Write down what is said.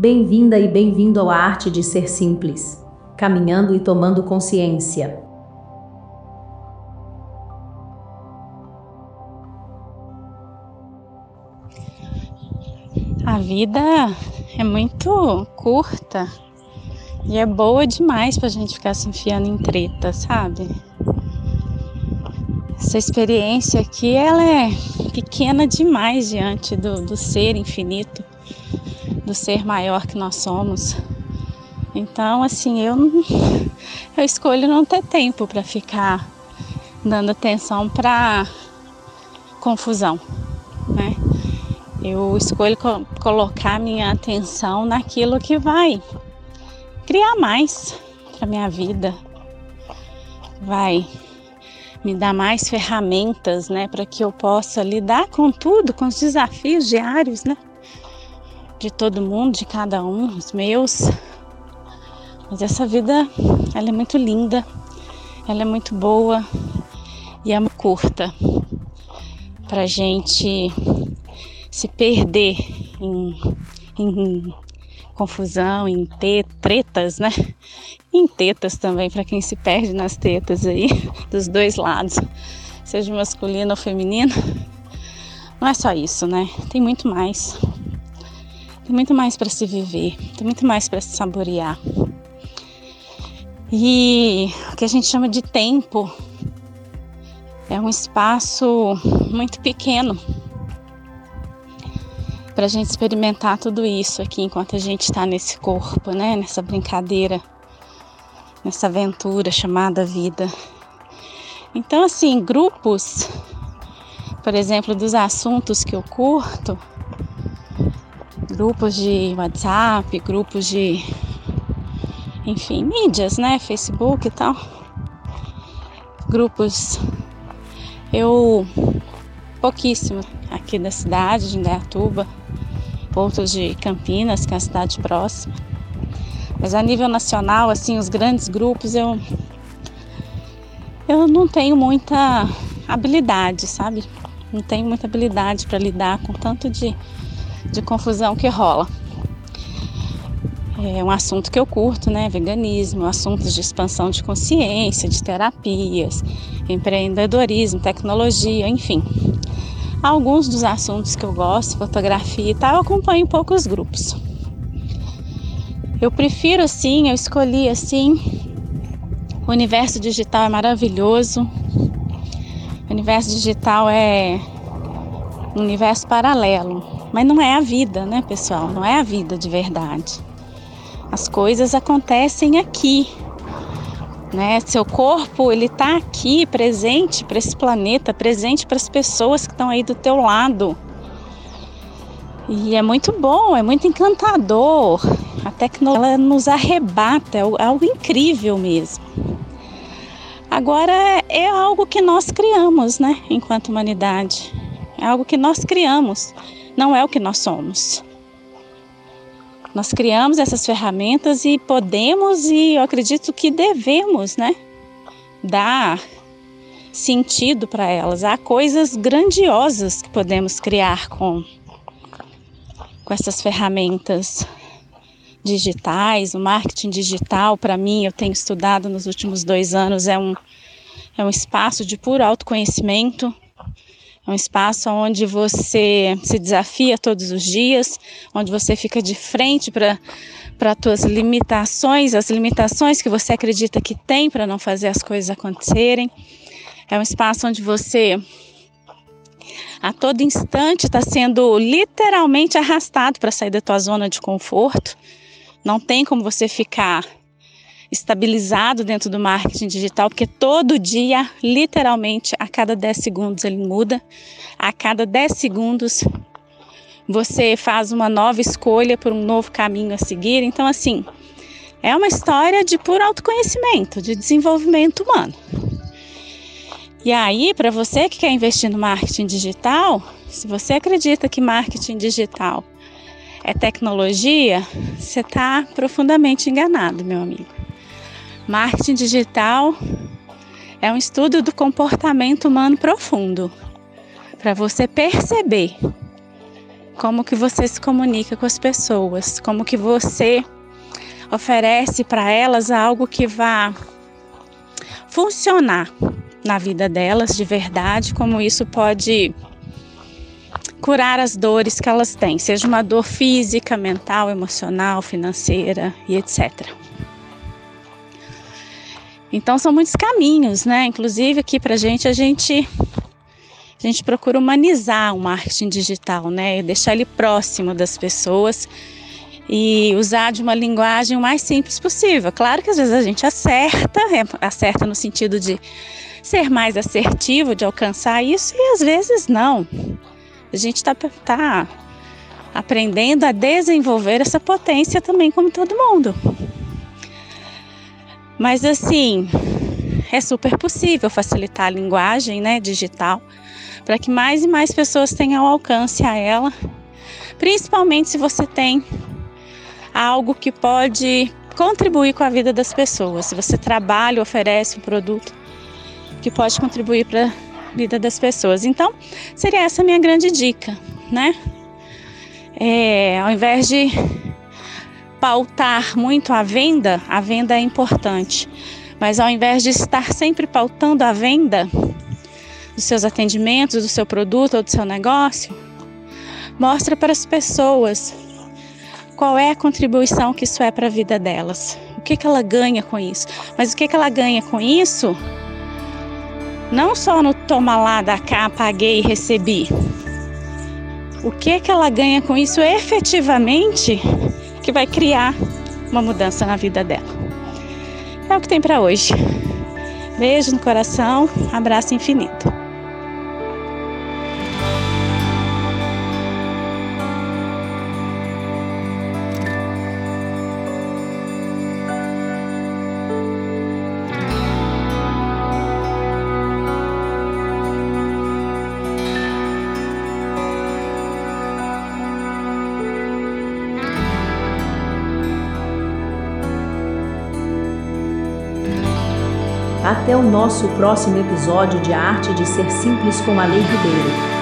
Bem-vinda e bem-vindo à arte de ser simples, caminhando e tomando consciência. A vida é muito curta e é boa demais pra gente ficar se enfiando em treta, sabe? Essa experiência aqui, ela é pequena demais diante do, do ser infinito, do ser maior que nós somos. Então, assim, eu, eu escolho não ter tempo para ficar dando atenção para confusão, né? Eu escolho co colocar minha atenção naquilo que vai criar mais para minha vida, vai me dar mais ferramentas, né, para que eu possa lidar com tudo, com os desafios diários, né, de todo mundo, de cada um, os meus. Mas essa vida, ela é muito linda, ela é muito boa e é curta para gente se perder em, em confusão, em tretas, né? Em tetas também, para quem se perde nas tetas aí, dos dois lados, seja masculino ou feminino. Não é só isso, né? Tem muito mais. Tem muito mais para se viver, tem muito mais para se saborear. E o que a gente chama de tempo é um espaço muito pequeno para a gente experimentar tudo isso aqui enquanto a gente está nesse corpo, né? Nessa brincadeira, nessa aventura chamada vida. Então, assim, grupos, por exemplo, dos assuntos que eu curto, grupos de WhatsApp, grupos de, enfim, mídias, né? Facebook e tal. Grupos, eu pouquíssimo aqui da cidade de Indaiatuba outros de Campinas, que é a cidade próxima. Mas a nível nacional, assim, os grandes grupos eu eu não tenho muita habilidade, sabe? Não tenho muita habilidade para lidar com tanto de, de confusão que rola. É um assunto que eu curto, né? Veganismo, assuntos de expansão de consciência, de terapias, empreendedorismo, tecnologia, enfim. Alguns dos assuntos que eu gosto, fotografia e tal, eu acompanho poucos grupos. Eu prefiro assim, eu escolhi assim. O universo digital é maravilhoso. O universo digital é um universo paralelo, mas não é a vida, né, pessoal? Não é a vida de verdade. As coisas acontecem aqui, né? Seu corpo ele está aqui presente para esse planeta, presente para as pessoas que estão aí do teu lado. E é muito bom, é muito encantador. A tecnologia nos arrebata, é algo incrível mesmo. Agora é algo que nós criamos, né, enquanto humanidade. É algo que nós criamos, não é o que nós somos. Nós criamos essas ferramentas e podemos e eu acredito que devemos, né, dar sentido para elas. Há coisas grandiosas que podemos criar com com essas ferramentas digitais, o marketing digital, para mim, eu tenho estudado nos últimos dois anos, é um, é um espaço de puro autoconhecimento, é um espaço onde você se desafia todos os dias, onde você fica de frente para para tuas limitações, as limitações que você acredita que tem para não fazer as coisas acontecerem. É um espaço onde você a todo instante está sendo literalmente arrastado para sair da tua zona de conforto. Não tem como você ficar estabilizado dentro do marketing digital, porque todo dia, literalmente, a cada 10 segundos ele muda, a cada 10 segundos você faz uma nova escolha por um novo caminho a seguir. Então, assim, é uma história de puro autoconhecimento, de desenvolvimento humano. E aí, para você que quer investir no marketing digital, se você acredita que marketing digital é tecnologia, você está profundamente enganado, meu amigo. Marketing digital é um estudo do comportamento humano profundo, para você perceber como que você se comunica com as pessoas, como que você oferece para elas algo que vá funcionar na vida delas de verdade, como isso pode curar as dores que elas têm, seja uma dor física, mental, emocional, financeira e etc. Então são muitos caminhos, né? Inclusive aqui para gente a gente a gente procura humanizar o marketing digital, né? Deixar ele próximo das pessoas e usar de uma linguagem o mais simples possível. Claro que às vezes a gente acerta, é, acerta no sentido de ser mais assertivo, de alcançar isso, e às vezes não. A gente está tá aprendendo a desenvolver essa potência também, como todo mundo. Mas assim, é super possível facilitar a linguagem né, digital para que mais e mais pessoas tenham alcance a ela, principalmente se você tem algo que pode contribuir com a vida das pessoas. Se você trabalha, oferece um produto que pode contribuir para a vida das pessoas. Então, seria essa a minha grande dica, né? É, ao invés de pautar muito a venda, a venda é importante, mas ao invés de estar sempre pautando a venda dos seus atendimentos, do seu produto ou do seu negócio, mostra para as pessoas qual é a contribuição que isso é para a vida delas. O que, que ela ganha com isso? Mas o que, que ela ganha com isso? Não só no toma lá da cá, paguei e recebi. O que, que ela ganha com isso efetivamente que vai criar uma mudança na vida dela. É o que tem para hoje. Beijo no coração, abraço infinito. Até o nosso próximo episódio de A Arte de Ser Simples com a Lei Ribeiro.